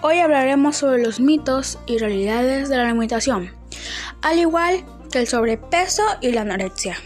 Hoy hablaremos sobre los mitos y realidades de la alimentación, al igual que el sobrepeso y la anorexia.